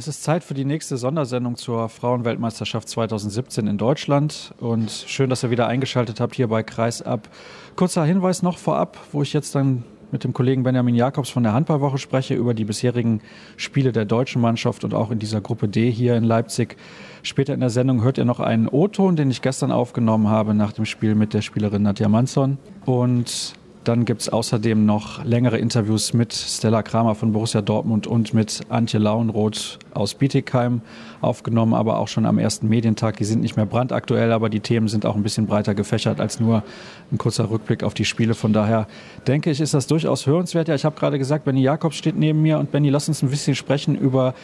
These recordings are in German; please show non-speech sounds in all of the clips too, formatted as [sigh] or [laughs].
Es ist Zeit für die nächste Sondersendung zur Frauenweltmeisterschaft 2017 in Deutschland. Und schön, dass ihr wieder eingeschaltet habt hier bei Kreisab. Kurzer Hinweis noch vorab, wo ich jetzt dann mit dem Kollegen Benjamin Jakobs von der Handballwoche spreche über die bisherigen Spiele der deutschen Mannschaft und auch in dieser Gruppe D hier in Leipzig. Später in der Sendung hört ihr noch einen O-Ton, den ich gestern aufgenommen habe nach dem Spiel mit der Spielerin Nadja Manson. Und dann gibt es außerdem noch längere Interviews mit Stella Kramer von Borussia Dortmund und mit Antje Lauenroth aus Bietigheim aufgenommen, aber auch schon am ersten Medientag. Die sind nicht mehr brandaktuell, aber die Themen sind auch ein bisschen breiter gefächert als nur ein kurzer Rückblick auf die Spiele. Von daher denke ich, ist das durchaus hörenswert. Ja, ich habe gerade gesagt, Benny Jakobs steht neben mir und Benny, lass uns ein bisschen sprechen über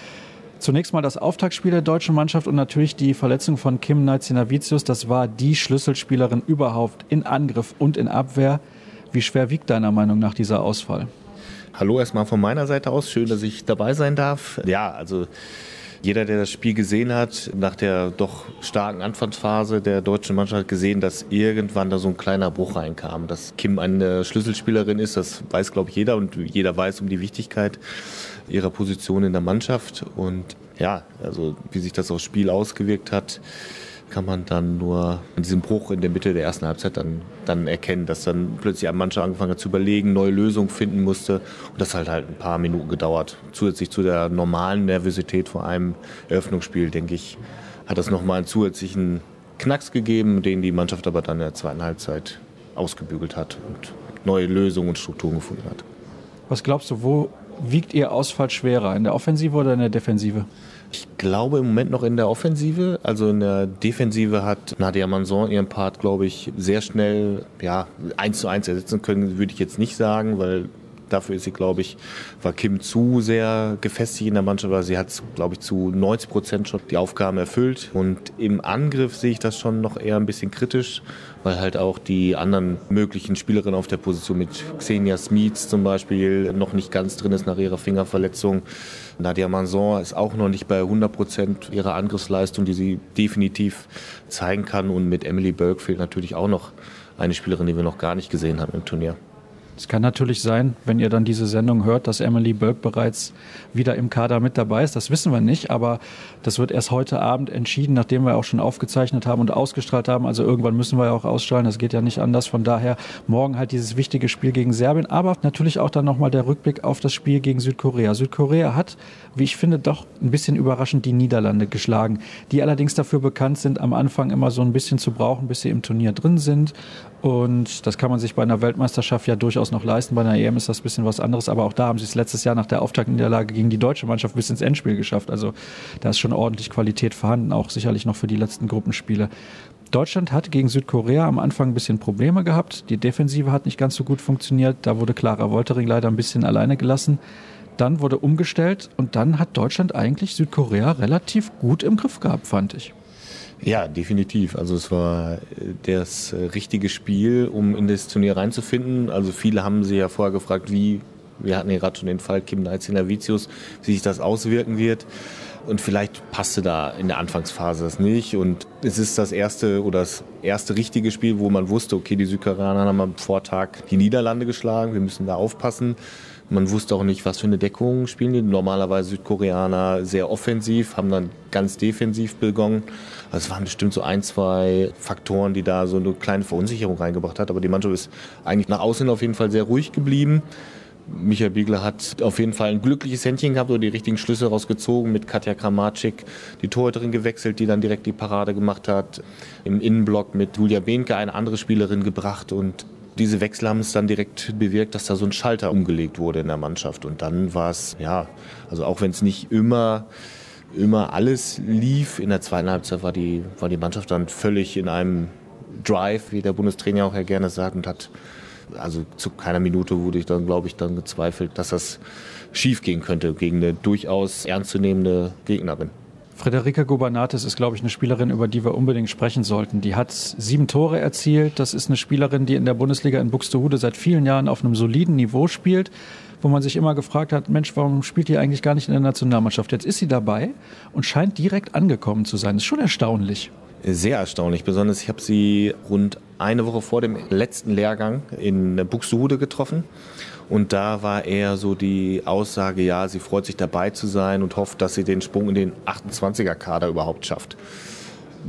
Zunächst mal das Auftaktspiel der deutschen Mannschaft und natürlich die Verletzung von Kim Naizinavicius. Das war die Schlüsselspielerin überhaupt in Angriff und in Abwehr. Wie schwer wiegt deiner Meinung nach dieser Ausfall? Hallo erstmal von meiner Seite aus. Schön, dass ich dabei sein darf. Ja, also jeder, der das Spiel gesehen hat, nach der doch starken Anfangsphase der deutschen Mannschaft hat gesehen, dass irgendwann da so ein kleiner Bruch reinkam. Dass Kim eine Schlüsselspielerin ist, das weiß, glaube ich, jeder und jeder weiß um die Wichtigkeit ihrer Position in der Mannschaft. Und ja, also wie sich das aufs Spiel ausgewirkt hat, kann man dann nur in diesem Bruch in der Mitte der ersten Halbzeit dann, dann erkennen, dass dann plötzlich ein Mannschaft angefangen hat zu überlegen, neue Lösungen finden musste. Und das hat halt ein paar Minuten gedauert. Zusätzlich zu der normalen Nervosität vor einem Eröffnungsspiel, denke ich, hat das nochmal einen zusätzlichen Knacks gegeben, den die Mannschaft aber dann in der zweiten Halbzeit ausgebügelt hat und neue Lösungen und Strukturen gefunden hat. Was glaubst du, wo wiegt Ihr Ausfall schwerer, in der Offensive oder in der Defensive? Ich glaube im Moment noch in der Offensive. Also in der Defensive hat Nadia Manson ihren Part, glaube ich, sehr schnell ja, eins zu eins ersetzen können, würde ich jetzt nicht sagen, weil Dafür ist sie, glaube ich, war Kim zu sehr gefestigt in der Mannschaft, aber sie hat, glaube ich, zu 90 Prozent schon die Aufgaben erfüllt. Und im Angriff sehe ich das schon noch eher ein bisschen kritisch, weil halt auch die anderen möglichen Spielerinnen auf der Position mit Xenia Smits zum Beispiel noch nicht ganz drin ist nach ihrer Fingerverletzung. Nadia Manson ist auch noch nicht bei 100 Prozent ihrer Angriffsleistung, die sie definitiv zeigen kann. Und mit Emily Burke fehlt natürlich auch noch eine Spielerin, die wir noch gar nicht gesehen haben im Turnier. Es kann natürlich sein, wenn ihr dann diese Sendung hört, dass Emily Burke bereits wieder im Kader mit dabei ist. Das wissen wir nicht, aber das wird erst heute Abend entschieden, nachdem wir auch schon aufgezeichnet haben und ausgestrahlt haben. Also irgendwann müssen wir ja auch ausstrahlen. Das geht ja nicht anders. Von daher morgen halt dieses wichtige Spiel gegen Serbien, aber natürlich auch dann nochmal der Rückblick auf das Spiel gegen Südkorea. Südkorea hat, wie ich finde, doch ein bisschen überraschend die Niederlande geschlagen, die allerdings dafür bekannt sind, am Anfang immer so ein bisschen zu brauchen, bis sie im Turnier drin sind. Und das kann man sich bei einer Weltmeisterschaft ja durchaus noch leisten. Bei einer EM ist das ein bisschen was anderes. Aber auch da haben sie es letztes Jahr nach der Auftaktniederlage gegen die deutsche Mannschaft bis ins Endspiel geschafft. Also da ist schon ordentlich Qualität vorhanden, auch sicherlich noch für die letzten Gruppenspiele. Deutschland hat gegen Südkorea am Anfang ein bisschen Probleme gehabt. Die Defensive hat nicht ganz so gut funktioniert. Da wurde Clara Woltering leider ein bisschen alleine gelassen. Dann wurde umgestellt und dann hat Deutschland eigentlich Südkorea relativ gut im Griff gehabt, fand ich. Ja, definitiv. Also es war äh, das äh, richtige Spiel, um in das Turnier reinzufinden. Also viele haben sich ja vorher gefragt, wie, wir hatten ja gerade schon den Fall Kim Naizinavicius, wie sich das auswirken wird. Und vielleicht passte da in der Anfangsphase das nicht. Und es ist das erste oder das erste richtige Spiel, wo man wusste, okay, die Südkoreaner haben am Vortag die Niederlande geschlagen, wir müssen da aufpassen. Man wusste auch nicht, was für eine Deckung spielen die. Normalerweise Südkoreaner sehr offensiv, haben dann ganz defensiv begonnen. Also es waren bestimmt so ein, zwei Faktoren, die da so eine kleine Verunsicherung reingebracht hat. Aber die Mannschaft ist eigentlich nach außen auf jeden Fall sehr ruhig geblieben. Michael Biegler hat auf jeden Fall ein glückliches Händchen gehabt oder die richtigen Schlüsse rausgezogen. Mit Katja Kramatschik die Torhüterin gewechselt, die dann direkt die Parade gemacht hat. Im Innenblock mit Julia Behnke eine andere Spielerin gebracht und diese Wechsel haben es dann direkt bewirkt, dass da so ein Schalter umgelegt wurde in der Mannschaft. Und dann war es, ja, also auch wenn es nicht immer, immer alles lief, in der zweiten Halbzeit war die, war die Mannschaft dann völlig in einem Drive, wie der Bundestrainer auch ja gerne sagt, und hat, also zu keiner Minute wurde ich dann, glaube ich, dann gezweifelt, dass das schief gehen könnte gegen eine durchaus ernstzunehmende Gegnerin. Frederika Gobernatis ist, glaube ich, eine Spielerin, über die wir unbedingt sprechen sollten. Die hat sieben Tore erzielt. Das ist eine Spielerin, die in der Bundesliga in Buxtehude seit vielen Jahren auf einem soliden Niveau spielt, wo man sich immer gefragt hat, Mensch, warum spielt die eigentlich gar nicht in der Nationalmannschaft? Jetzt ist sie dabei und scheint direkt angekommen zu sein. Das ist schon erstaunlich. Sehr erstaunlich. Besonders, ich habe sie rund eine Woche vor dem letzten Lehrgang in Buxtehude getroffen. Und da war eher so die Aussage, ja, sie freut sich dabei zu sein und hofft, dass sie den Sprung in den 28er-Kader überhaupt schafft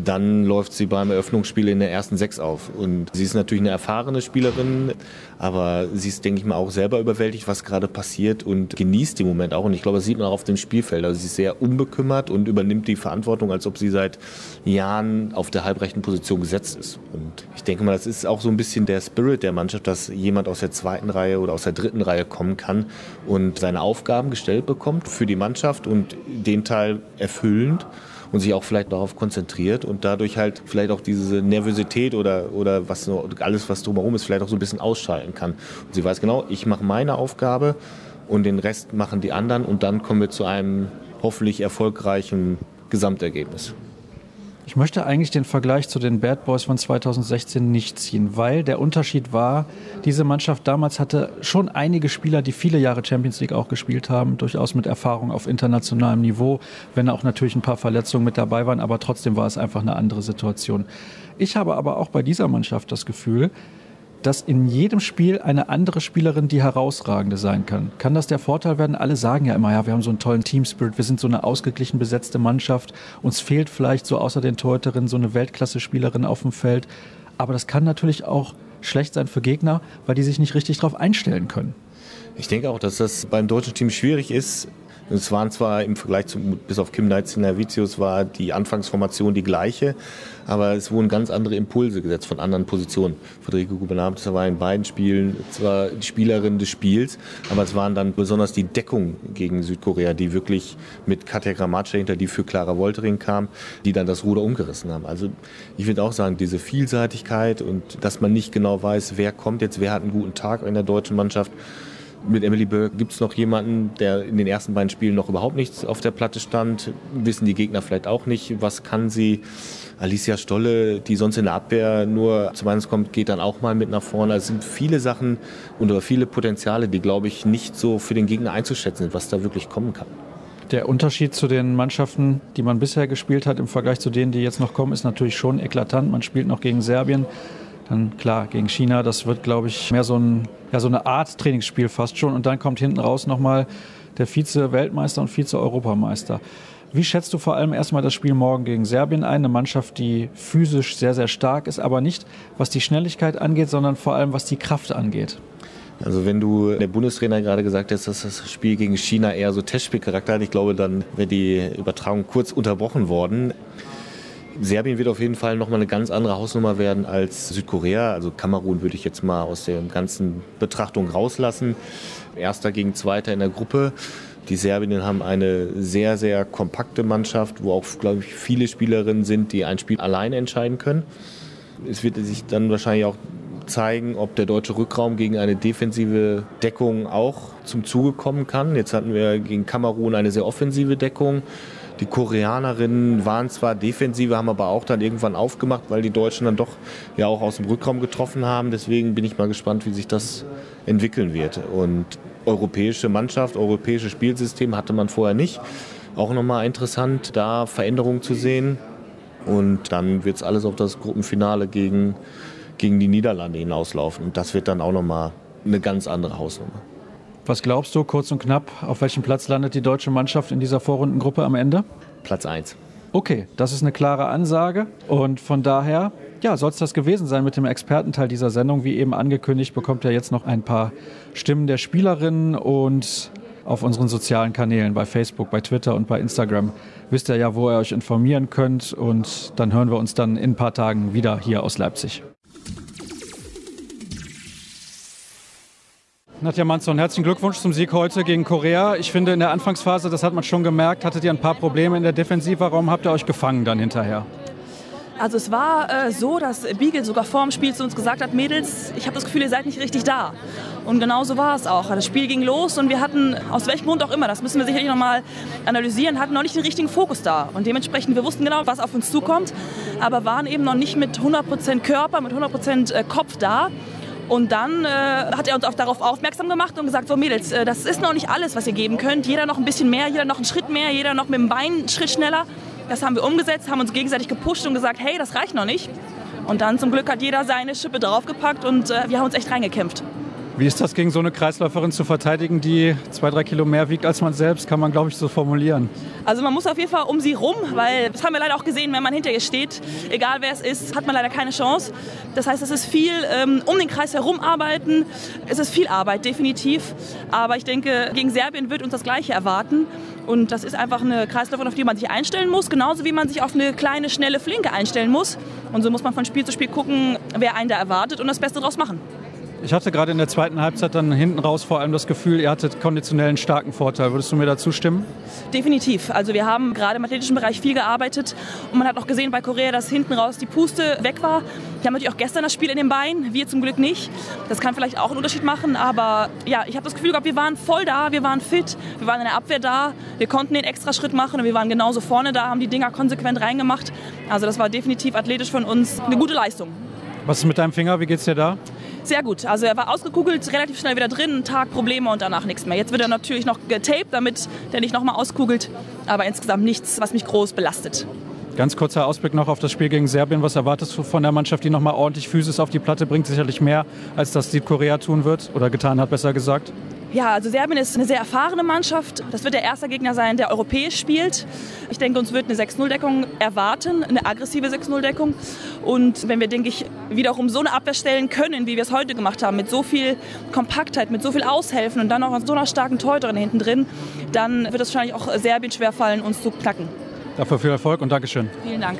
dann läuft sie beim Eröffnungsspiel in der ersten Sechs auf. Und sie ist natürlich eine erfahrene Spielerin, aber sie ist, denke ich mal, auch selber überwältigt, was gerade passiert und genießt den Moment auch. Und ich glaube, das sieht man auch auf dem Spielfeld. Also sie ist sehr unbekümmert und übernimmt die Verantwortung, als ob sie seit Jahren auf der halbrechten Position gesetzt ist. Und ich denke mal, das ist auch so ein bisschen der Spirit der Mannschaft, dass jemand aus der zweiten Reihe oder aus der dritten Reihe kommen kann und seine Aufgaben gestellt bekommt für die Mannschaft und den Teil erfüllend und sich auch vielleicht darauf konzentriert und dadurch halt vielleicht auch diese Nervosität oder, oder was alles, was drumherum ist, vielleicht auch so ein bisschen ausschalten kann. Und sie weiß genau, ich mache meine Aufgabe und den Rest machen die anderen und dann kommen wir zu einem hoffentlich erfolgreichen Gesamtergebnis. Ich möchte eigentlich den Vergleich zu den Bad Boys von 2016 nicht ziehen, weil der Unterschied war, diese Mannschaft damals hatte schon einige Spieler, die viele Jahre Champions League auch gespielt haben, durchaus mit Erfahrung auf internationalem Niveau, wenn auch natürlich ein paar Verletzungen mit dabei waren, aber trotzdem war es einfach eine andere Situation. Ich habe aber auch bei dieser Mannschaft das Gefühl, dass in jedem Spiel eine andere Spielerin die herausragende sein kann. Kann das der Vorteil werden? Alle sagen ja immer, ja, wir haben so einen tollen Teamspirit, wir sind so eine ausgeglichen besetzte Mannschaft. Uns fehlt vielleicht so außer den Torhüterinnen so eine Weltklasse-Spielerin auf dem Feld. Aber das kann natürlich auch schlecht sein für Gegner, weil die sich nicht richtig darauf einstellen können. Ich denke auch, dass das beim deutschen Team schwierig ist, es waren zwar im Vergleich zu, bis auf Kim Nervicius war die Anfangsformation die gleiche, aber es wurden ganz andere Impulse gesetzt von anderen Positionen. Federico Gubernabes war in beiden Spielen zwar die Spielerin des Spiels, aber es waren dann besonders die Deckung gegen Südkorea, die wirklich mit Katja Gramatsche hinter, die für Clara Woltering kam, die dann das Ruder umgerissen haben. Also ich würde auch sagen, diese Vielseitigkeit und dass man nicht genau weiß, wer kommt jetzt, wer hat einen guten Tag in der deutschen Mannschaft, mit Emily Burke gibt es noch jemanden, der in den ersten beiden Spielen noch überhaupt nichts auf der Platte stand. Wissen die Gegner vielleicht auch nicht, was kann sie. Alicia Stolle, die sonst in der Abwehr nur zum Einsatz kommt, geht dann auch mal mit nach vorne. Also es sind viele Sachen und viele Potenziale, die, glaube ich, nicht so für den Gegner einzuschätzen sind, was da wirklich kommen kann. Der Unterschied zu den Mannschaften, die man bisher gespielt hat, im Vergleich zu denen, die jetzt noch kommen, ist natürlich schon eklatant. Man spielt noch gegen Serbien. Dann klar, gegen China, das wird, glaube ich, mehr so, ein, ja, so eine Art Trainingsspiel fast schon. Und dann kommt hinten raus nochmal der Vize-Weltmeister und Vize-Europameister. Wie schätzt du vor allem erstmal das Spiel morgen gegen Serbien ein? Eine Mannschaft, die physisch sehr, sehr stark ist, aber nicht was die Schnelligkeit angeht, sondern vor allem was die Kraft angeht. Also wenn du der Bundestrainer gerade gesagt hast, dass das Spiel gegen China eher so Testspielcharakter hat, ich glaube, dann wäre die Übertragung kurz unterbrochen worden. Serbien wird auf jeden Fall nochmal eine ganz andere Hausnummer werden als Südkorea. Also Kamerun würde ich jetzt mal aus der ganzen Betrachtung rauslassen. Erster gegen Zweiter in der Gruppe. Die Serbinnen haben eine sehr, sehr kompakte Mannschaft, wo auch, glaube ich, viele Spielerinnen sind, die ein Spiel alleine entscheiden können. Es wird sich dann wahrscheinlich auch zeigen, ob der deutsche Rückraum gegen eine defensive Deckung auch zum Zuge kommen kann. Jetzt hatten wir gegen Kamerun eine sehr offensive Deckung. Die Koreanerinnen waren zwar defensive, haben aber auch dann irgendwann aufgemacht, weil die Deutschen dann doch ja auch aus dem Rückraum getroffen haben. Deswegen bin ich mal gespannt, wie sich das entwickeln wird. Und europäische Mannschaft, europäisches Spielsystem hatte man vorher nicht. Auch nochmal interessant, da Veränderungen zu sehen. Und dann wird es alles auf das Gruppenfinale gegen, gegen die Niederlande hinauslaufen. Und das wird dann auch nochmal eine ganz andere Hausnummer. Was glaubst du, kurz und knapp, auf welchem Platz landet die deutsche Mannschaft in dieser Vorrundengruppe am Ende? Platz 1. Okay, das ist eine klare Ansage. Und von daher, ja, soll es das gewesen sein mit dem Expertenteil dieser Sendung. Wie eben angekündigt, bekommt ihr jetzt noch ein paar Stimmen der Spielerinnen und auf unseren sozialen Kanälen bei Facebook, bei Twitter und bei Instagram wisst ihr ja, wo ihr euch informieren könnt. Und dann hören wir uns dann in ein paar Tagen wieder hier aus Leipzig. Nadja Manson, herzlichen Glückwunsch zum Sieg heute gegen Korea. Ich finde, in der Anfangsphase, das hat man schon gemerkt, hattet ihr ein paar Probleme in der Defensive. Warum habt ihr euch gefangen dann hinterher? Also es war äh, so, dass Beagle sogar vor dem Spiel zu uns gesagt hat, Mädels, ich habe das Gefühl, ihr seid nicht richtig da. Und genau so war es auch. Das Spiel ging los und wir hatten, aus welchem Grund auch immer, das müssen wir sicherlich nochmal analysieren, hatten noch nicht den richtigen Fokus da. Und dementsprechend, wir wussten genau, was auf uns zukommt, aber waren eben noch nicht mit 100% Körper, mit 100% äh, Kopf da. Und dann äh, hat er uns auch darauf aufmerksam gemacht und gesagt, so Mädels, äh, das ist noch nicht alles, was ihr geben könnt. Jeder noch ein bisschen mehr, jeder noch einen Schritt mehr, jeder noch mit dem Bein einen Schritt schneller. Das haben wir umgesetzt, haben uns gegenseitig gepusht und gesagt, hey, das reicht noch nicht. Und dann zum Glück hat jeder seine Schippe draufgepackt und äh, wir haben uns echt reingekämpft. Wie ist das gegen so eine Kreisläuferin zu verteidigen, die zwei, drei Kilo mehr wiegt als man selbst, kann man glaube ich so formulieren. Also man muss auf jeden Fall um sie rum, weil das haben wir leider auch gesehen, wenn man hinter ihr steht, egal wer es ist, hat man leider keine Chance. Das heißt, es ist viel ähm, um den Kreis herum arbeiten, es ist viel Arbeit, definitiv. Aber ich denke, gegen Serbien wird uns das Gleiche erwarten. Und das ist einfach eine Kreisläuferin, auf die man sich einstellen muss, genauso wie man sich auf eine kleine, schnelle Flinke einstellen muss. Und so muss man von Spiel zu Spiel gucken, wer einen da erwartet und das Beste daraus machen. Ich hatte gerade in der zweiten Halbzeit dann hinten raus vor allem das Gefühl, ihr hattet konditionellen starken Vorteil. Würdest du mir dazu stimmen? Definitiv. Also wir haben gerade im athletischen Bereich viel gearbeitet und man hat auch gesehen bei Korea, dass hinten raus die Puste weg war. Die haben natürlich auch gestern das Spiel in den Beinen, wir zum Glück nicht. Das kann vielleicht auch einen Unterschied machen, aber ja, ich habe das Gefühl gehabt, wir waren voll da, wir waren fit, wir waren in der Abwehr da, wir konnten den Extraschritt machen und wir waren genauso vorne da, haben die Dinger konsequent reingemacht. Also das war definitiv athletisch von uns eine gute Leistung. Was ist mit deinem Finger? Wie geht's dir da? Sehr gut. Also er war ausgekugelt, relativ schnell wieder drin, Tag Probleme und danach nichts mehr. Jetzt wird er natürlich noch getaped, damit der nicht nochmal auskugelt. Aber insgesamt nichts, was mich groß belastet. Ganz kurzer Ausblick noch auf das Spiel gegen Serbien. Was erwartest du von der Mannschaft, die nochmal ordentlich Physis auf die Platte bringt? Sicherlich mehr, als das Südkorea tun wird oder getan hat, besser gesagt. Ja, also Serbien ist eine sehr erfahrene Mannschaft. Das wird der erste Gegner sein, der europäisch spielt. Ich denke, uns wird eine 6-0-Deckung erwarten, eine aggressive 6-0-Deckung. Und wenn wir, denke ich, wiederum so eine Abwehr stellen können, wie wir es heute gemacht haben, mit so viel Kompaktheit, mit so viel Aushelfen und dann auch so einer starken Torhüterin hinten drin, dann wird es wahrscheinlich auch Serbien schwerfallen, uns zu knacken. Dafür viel Erfolg und Dankeschön. Vielen Dank.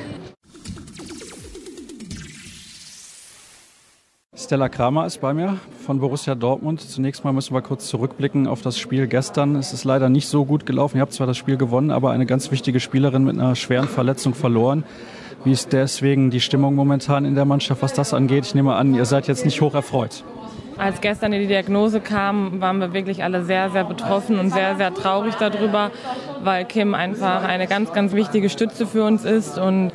Stella Kramer ist bei mir von Borussia Dortmund. Zunächst mal müssen wir kurz zurückblicken auf das Spiel gestern. Es ist leider nicht so gut gelaufen. Ihr habt zwar das Spiel gewonnen, aber eine ganz wichtige Spielerin mit einer schweren Verletzung verloren. Wie ist deswegen die Stimmung momentan in der Mannschaft, was das angeht? Ich nehme an, ihr seid jetzt nicht hoch erfreut. Als gestern die Diagnose kam, waren wir wirklich alle sehr, sehr betroffen und sehr, sehr traurig darüber, weil Kim einfach eine ganz, ganz wichtige Stütze für uns ist und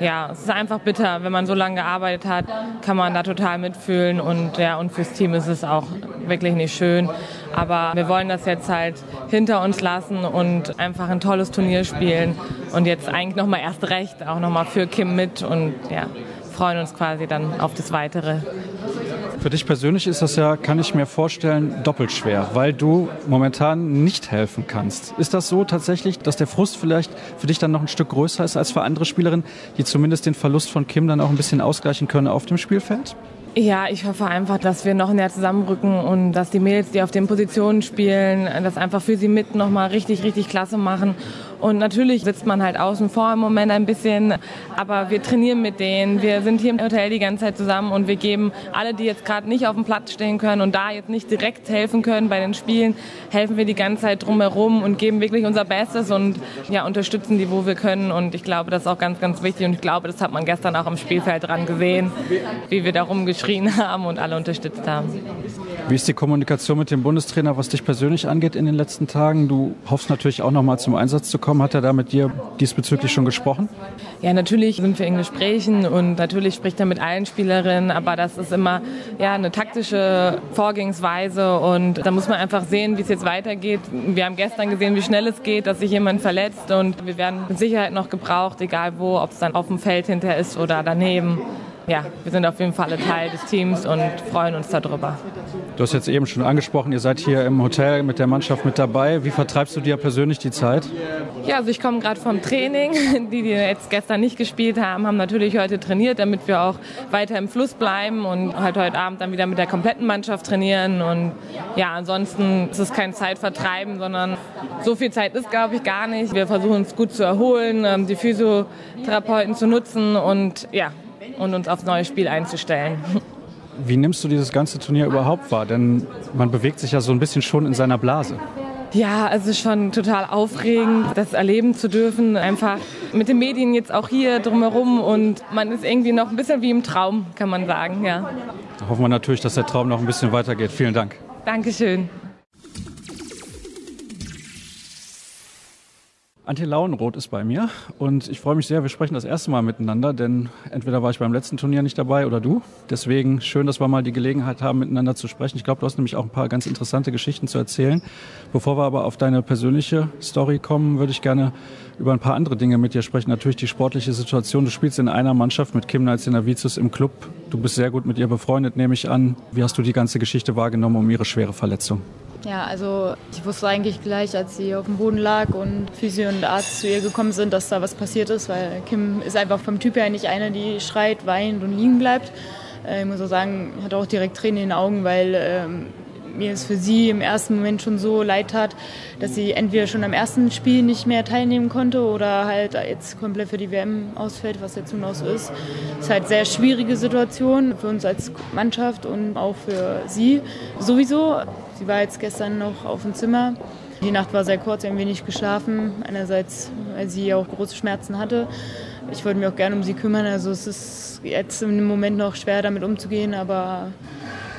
ja, es ist einfach bitter. Wenn man so lange gearbeitet hat, kann man da total mitfühlen und ja, und fürs Team ist es auch wirklich nicht schön. Aber wir wollen das jetzt halt hinter uns lassen und einfach ein tolles Turnier spielen und jetzt eigentlich nochmal erst recht auch nochmal für Kim mit und ja, freuen uns quasi dann auf das Weitere. Für dich persönlich ist das ja, kann ich mir vorstellen, doppelt schwer, weil du momentan nicht helfen kannst. Ist das so tatsächlich, dass der Frust vielleicht für dich dann noch ein Stück größer ist als für andere Spielerinnen, die zumindest den Verlust von Kim dann auch ein bisschen ausgleichen können auf dem Spielfeld? Ja, ich hoffe einfach, dass wir noch näher zusammenrücken und dass die Mädels, die auf den Positionen spielen, das einfach für sie mit nochmal richtig, richtig klasse machen und natürlich sitzt man halt außen vor im Moment ein bisschen, aber wir trainieren mit denen. Wir sind hier im Hotel die ganze Zeit zusammen und wir geben alle, die jetzt gerade nicht auf dem Platz stehen können und da jetzt nicht direkt helfen können bei den Spielen, helfen wir die ganze Zeit drumherum und geben wirklich unser Bestes und ja, unterstützen die, wo wir können. Und ich glaube, das ist auch ganz, ganz wichtig und ich glaube, das hat man gestern auch am Spielfeld dran gesehen, wie wir da rumgeschrien [laughs] haben und alle unterstützt haben. Wie ist die Kommunikation mit dem Bundestrainer, was dich persönlich angeht in den letzten Tagen? Du hoffst natürlich auch noch mal zum Einsatz zu kommen mitbekommen? Hat er da mit dir diesbezüglich schon gesprochen? Ja, natürlich sind wir in Gesprächen und natürlich spricht er mit allen Spielerinnen, aber das ist immer ja, eine taktische Vorgehensweise und da muss man einfach sehen, wie es jetzt weitergeht. Wir haben gestern gesehen, wie schnell es geht, dass sich jemand verletzt und wir werden mit Sicherheit noch gebraucht, egal wo, ob es dann auf dem Feld hinterher ist oder daneben ja, wir sind auf jeden Fall alle Teil des Teams und freuen uns darüber. Du hast jetzt eben schon angesprochen, ihr seid hier im Hotel mit der Mannschaft mit dabei. Wie vertreibst du dir persönlich die Zeit? Ja, also ich komme gerade vom Training. [laughs] Die, die jetzt gestern nicht gespielt haben, haben natürlich heute trainiert, damit wir auch weiter im Fluss bleiben und halt heute Abend dann wieder mit der kompletten Mannschaft trainieren. Und ja, ansonsten ist es kein Zeitvertreiben, sondern so viel Zeit ist, glaube ich, gar nicht. Wir versuchen uns gut zu erholen, ähm, die Physiotherapeuten zu nutzen und ja, und uns aufs neue Spiel einzustellen. Wie nimmst du dieses ganze Turnier überhaupt wahr? Denn man bewegt sich ja so ein bisschen schon in seiner Blase. Ja, es ist schon total aufregend, das erleben zu dürfen. Einfach mit den Medien jetzt auch hier drumherum und man ist irgendwie noch ein bisschen wie im Traum, kann man sagen. Ja. Da hoffen wir natürlich, dass der Traum noch ein bisschen weitergeht. Vielen Dank. Dankeschön. Antje Lauenroth ist bei mir und ich freue mich sehr, wir sprechen das erste Mal miteinander, denn entweder war ich beim letzten Turnier nicht dabei oder du. Deswegen schön, dass wir mal die Gelegenheit haben, miteinander zu sprechen. Ich glaube, du hast nämlich auch ein paar ganz interessante Geschichten zu erzählen. Bevor wir aber auf deine persönliche Story kommen, würde ich gerne über ein paar andere Dinge mit dir sprechen. Natürlich die sportliche Situation. Du spielst in einer Mannschaft mit Kim Nalcinavicius im Club. Du bist sehr gut mit ihr befreundet, nehme ich an. Wie hast du die ganze Geschichte wahrgenommen um ihre schwere Verletzung? Ja, also ich wusste eigentlich gleich, als sie auf dem Boden lag und Physio und Arzt zu ihr gekommen sind, dass da was passiert ist, weil Kim ist einfach vom Typ her nicht eine, die schreit, weint und liegen bleibt. Äh, ich muss auch sagen, hat auch direkt Tränen in den Augen, weil ähm, mir es für sie im ersten Moment schon so leid tat, dass sie entweder schon am ersten Spiel nicht mehr teilnehmen konnte oder halt jetzt komplett für die WM ausfällt, was jetzt so ist. Es ist halt eine sehr schwierige Situation für uns als Mannschaft und auch für sie sowieso. Sie war jetzt gestern noch auf dem Zimmer. Die Nacht war sehr kurz, wir haben wenig geschlafen. Einerseits, weil sie auch große Schmerzen hatte. Ich wollte mich auch gerne um sie kümmern. Also es ist jetzt im Moment noch schwer, damit umzugehen, aber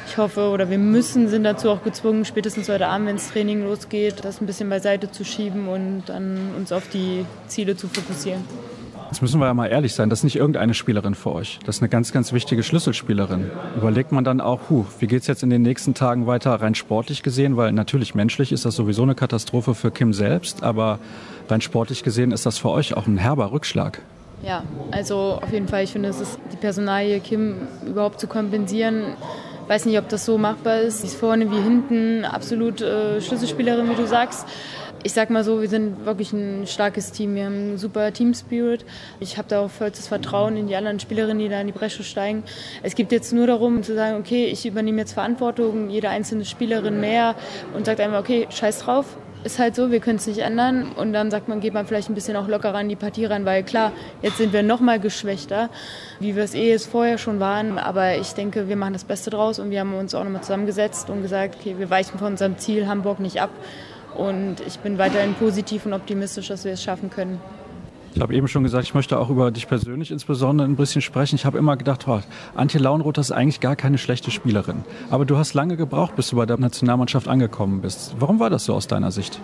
ich hoffe oder wir müssen, sind dazu auch gezwungen, spätestens heute Abend, wenn das Training losgeht, das ein bisschen beiseite zu schieben und dann uns auf die Ziele zu fokussieren. Jetzt müssen wir ja mal ehrlich sein, das ist nicht irgendeine Spielerin für euch. Das ist eine ganz, ganz wichtige Schlüsselspielerin. Überlegt man dann auch, huh, wie geht es jetzt in den nächsten Tagen weiter, rein sportlich gesehen? Weil natürlich menschlich ist das sowieso eine Katastrophe für Kim selbst, aber rein sportlich gesehen ist das für euch auch ein herber Rückschlag. Ja, also auf jeden Fall, ich finde, es ist die Personalie Kim überhaupt zu kompensieren. Weiß nicht, ob das so machbar ist. Sie ist vorne wie hinten absolut äh, Schlüsselspielerin, wie du sagst ich sag mal so, wir sind wirklich ein starkes Team. Wir haben einen super Team-Spirit. Ich habe da auch vollstes Vertrauen in die anderen Spielerinnen, die da in die Bresche steigen. Es geht jetzt nur darum zu sagen, okay, ich übernehme jetzt Verantwortung, jede einzelne Spielerin mehr und sagt einfach, okay, scheiß drauf, ist halt so, wir können es nicht ändern. Und dann sagt man, geht man vielleicht ein bisschen auch lockerer an die Partie ran, weil klar, jetzt sind wir noch mal geschwächter, wie wir es eh jetzt vorher schon waren. Aber ich denke, wir machen das Beste draus und wir haben uns auch nochmal zusammengesetzt und gesagt, okay, wir weichen von unserem Ziel Hamburg nicht ab. Und ich bin weiterhin positiv und optimistisch, dass wir es schaffen können. Ich habe eben schon gesagt, ich möchte auch über dich persönlich insbesondere ein bisschen sprechen. Ich habe immer gedacht, oh, Antje Launroth ist eigentlich gar keine schlechte Spielerin. Aber du hast lange gebraucht, bis du bei der Nationalmannschaft angekommen bist. Warum war das so aus deiner Sicht?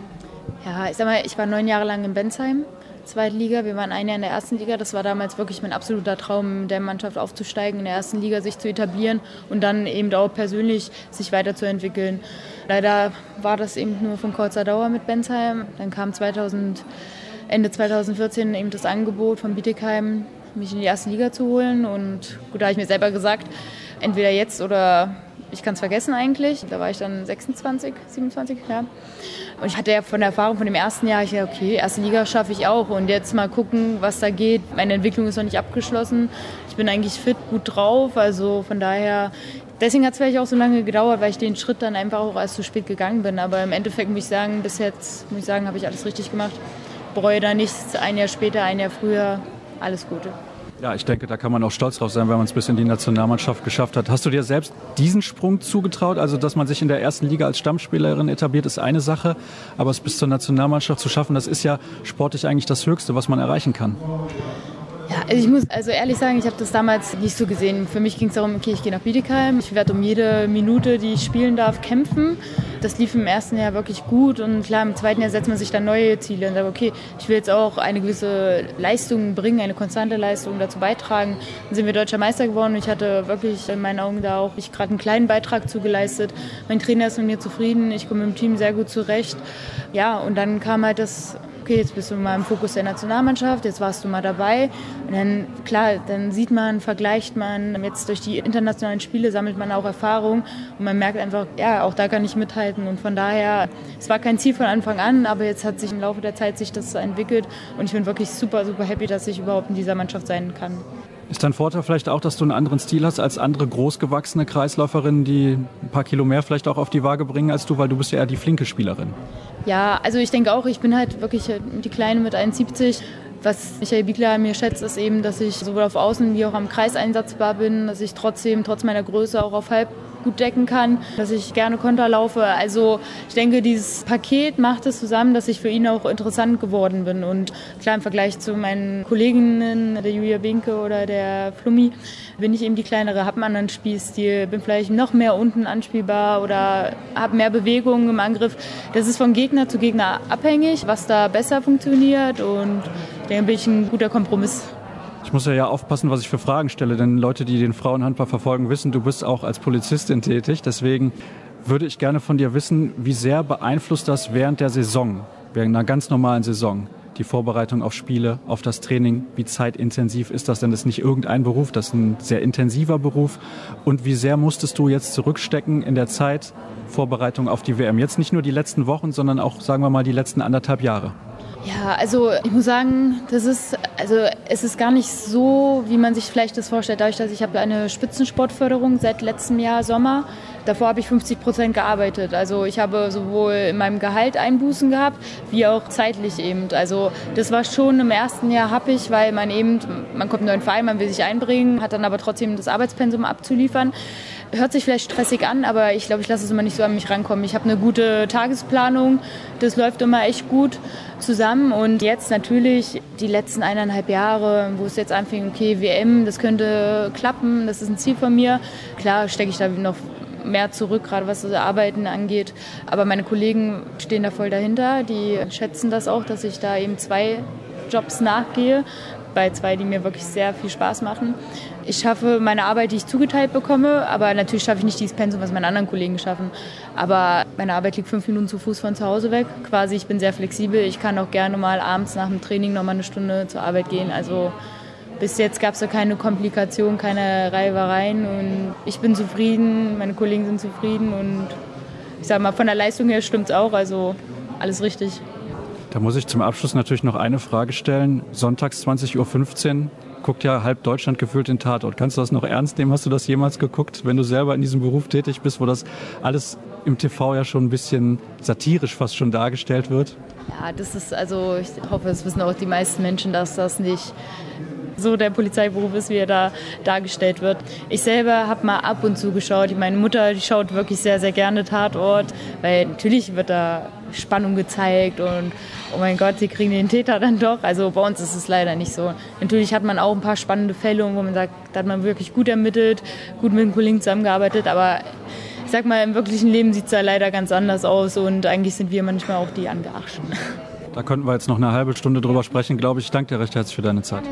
Ja, ich sag mal, ich war neun Jahre lang in Bensheim, zweite Liga. Wir waren ein Jahr in der ersten Liga. Das war damals wirklich mein absoluter Traum, der Mannschaft aufzusteigen, in der ersten Liga sich zu etablieren und dann eben auch persönlich sich weiterzuentwickeln. Leider war das eben nur von kurzer Dauer mit Bensheim. Dann kam 2000, Ende 2014 eben das Angebot von Bietigheim, mich in die erste Liga zu holen. Und gut, da habe ich mir selber gesagt, entweder jetzt oder ich kann es vergessen eigentlich. Da war ich dann 26, 27, ja. Und ich hatte ja von der Erfahrung von dem ersten Jahr, ich dachte, okay, erste Liga schaffe ich auch. Und jetzt mal gucken, was da geht. Meine Entwicklung ist noch nicht abgeschlossen. Ich bin eigentlich fit, gut drauf. Also von daher, Deswegen hat es vielleicht auch so lange gedauert, weil ich den Schritt dann einfach auch erst zu spät gegangen bin. Aber im Endeffekt muss ich sagen, bis jetzt muss ich sagen, habe ich alles richtig gemacht. Bereue da nichts. Ein Jahr später, ein Jahr früher, alles Gute. Ja, ich denke, da kann man auch stolz drauf sein, wenn man es bis in die Nationalmannschaft geschafft hat. Hast du dir selbst diesen Sprung zugetraut? Also, dass man sich in der ersten Liga als Stammspielerin etabliert, ist eine Sache. Aber es bis zur Nationalmannschaft zu schaffen, das ist ja sportlich eigentlich das Höchste, was man erreichen kann. Ja, also ich muss also ehrlich sagen, ich habe das damals nicht so gesehen. Für mich ging es darum, okay, ich gehe nach Bietigheim, ich werde um jede Minute, die ich spielen darf, kämpfen. Das lief im ersten Jahr wirklich gut und klar, im zweiten Jahr setzt man sich dann neue Ziele und sagt, okay, ich will jetzt auch eine gewisse Leistung bringen, eine konstante Leistung dazu beitragen. Dann sind wir deutscher Meister geworden und ich hatte wirklich in meinen Augen da auch gerade einen kleinen Beitrag zugeleistet. Mein Trainer ist mit mir zufrieden, ich komme im Team sehr gut zurecht. Ja, und dann kam halt das okay, jetzt bist du mal im Fokus der Nationalmannschaft, jetzt warst du mal dabei. Und dann, klar, dann sieht man, vergleicht man, jetzt durch die internationalen Spiele sammelt man auch Erfahrung und man merkt einfach, ja, auch da kann ich mithalten. Und von daher, es war kein Ziel von Anfang an, aber jetzt hat sich im Laufe der Zeit sich das entwickelt und ich bin wirklich super, super happy, dass ich überhaupt in dieser Mannschaft sein kann. Ist dein Vorteil vielleicht auch, dass du einen anderen Stil hast als andere großgewachsene Kreisläuferinnen, die ein paar Kilo mehr vielleicht auch auf die Waage bringen als du, weil du bist ja eher die flinke Spielerin? Ja, also ich denke auch, ich bin halt wirklich die Kleine mit 1,70. Was Michael Biegler mir schätzt, ist eben, dass ich sowohl auf Außen wie auch am Kreis einsatzbar bin, dass ich trotzdem, trotz meiner Größe, auch auf Halb gut decken kann, dass ich gerne Konter laufe. Also ich denke, dieses Paket macht es zusammen, dass ich für ihn auch interessant geworden bin. Und klar, im Vergleich zu meinen Kolleginnen, der Julia Winke oder der Flummi, bin ich eben die kleinere, habe einen anderen Spielstil, bin vielleicht noch mehr unten anspielbar oder habe mehr Bewegungen im Angriff. Das ist von Gegner zu Gegner abhängig, was da besser funktioniert und denke, bin ich ein guter Kompromiss. Ich muss ja, ja aufpassen, was ich für Fragen stelle, denn Leute, die den Frauenhandball verfolgen, wissen, du bist auch als Polizistin tätig. Deswegen würde ich gerne von dir wissen, wie sehr beeinflusst das während der Saison, während einer ganz normalen Saison, die Vorbereitung auf Spiele, auf das Training? Wie zeitintensiv ist das denn? Das ist nicht irgendein Beruf, das ist ein sehr intensiver Beruf. Und wie sehr musstest du jetzt zurückstecken in der Zeit Vorbereitung auf die WM? Jetzt nicht nur die letzten Wochen, sondern auch, sagen wir mal, die letzten anderthalb Jahre. Ja, also ich muss sagen, das ist, also es ist gar nicht so, wie man sich vielleicht das vorstellt. Dadurch, dass ich habe eine Spitzensportförderung seit letztem Jahr Sommer. Davor habe ich 50 Prozent gearbeitet. Also ich habe sowohl in meinem Gehalt Einbußen gehabt, wie auch zeitlich eben. Also das war schon im ersten Jahr happig, weil man eben, man kommt in einen neuen Verein, man will sich einbringen, hat dann aber trotzdem das Arbeitspensum abzuliefern hört sich vielleicht stressig an, aber ich glaube, ich lasse es immer nicht so an mich rankommen. Ich habe eine gute Tagesplanung, das läuft immer echt gut zusammen und jetzt natürlich die letzten eineinhalb Jahre, wo es jetzt anfing, okay, WM, das könnte klappen, das ist ein Ziel von mir. Klar stecke ich da noch mehr zurück, gerade was das Arbeiten angeht. Aber meine Kollegen stehen da voll dahinter. Die schätzen das auch, dass ich da eben zwei Jobs nachgehe, bei zwei, die mir wirklich sehr viel Spaß machen. Ich schaffe meine Arbeit, die ich zugeteilt bekomme, aber natürlich schaffe ich nicht dieses Pensum, was meine anderen Kollegen schaffen. Aber meine Arbeit liegt fünf Minuten zu Fuß von zu Hause weg. Quasi, ich bin sehr flexibel. Ich kann auch gerne mal abends nach dem Training noch mal eine Stunde zur Arbeit gehen. Also bis jetzt gab es da keine Komplikationen, keine Reibereien und ich bin zufrieden, meine Kollegen sind zufrieden und ich sage mal, von der Leistung her stimmt es auch, also alles richtig. Da muss ich zum Abschluss natürlich noch eine Frage stellen. Sonntags 20.15 Uhr guckt ja halb Deutschland gefühlt den Tatort. Kannst du das noch ernst nehmen? Hast du das jemals geguckt, wenn du selber in diesem Beruf tätig bist, wo das alles im TV ja schon ein bisschen satirisch fast schon dargestellt wird? Ja, das ist also, ich hoffe, es wissen auch die meisten Menschen, dass das nicht so der Polizeiberuf ist, wie er da dargestellt wird. Ich selber habe mal ab und zu geschaut. Meine Mutter die schaut wirklich sehr, sehr gerne Tatort, weil natürlich wird da Spannung gezeigt und oh mein Gott, sie kriegen den Täter dann doch. Also bei uns ist es leider nicht so. Natürlich hat man auch ein paar spannende Fälle, wo man sagt, da hat man wirklich gut ermittelt, gut mit den Kollegen zusammengearbeitet, aber ich sag mal, im wirklichen Leben sieht es da leider ganz anders aus und eigentlich sind wir manchmal auch die Angearschten. Da könnten wir jetzt noch eine halbe Stunde drüber sprechen, glaube ich. Ich danke dir recht herzlich für deine Zeit.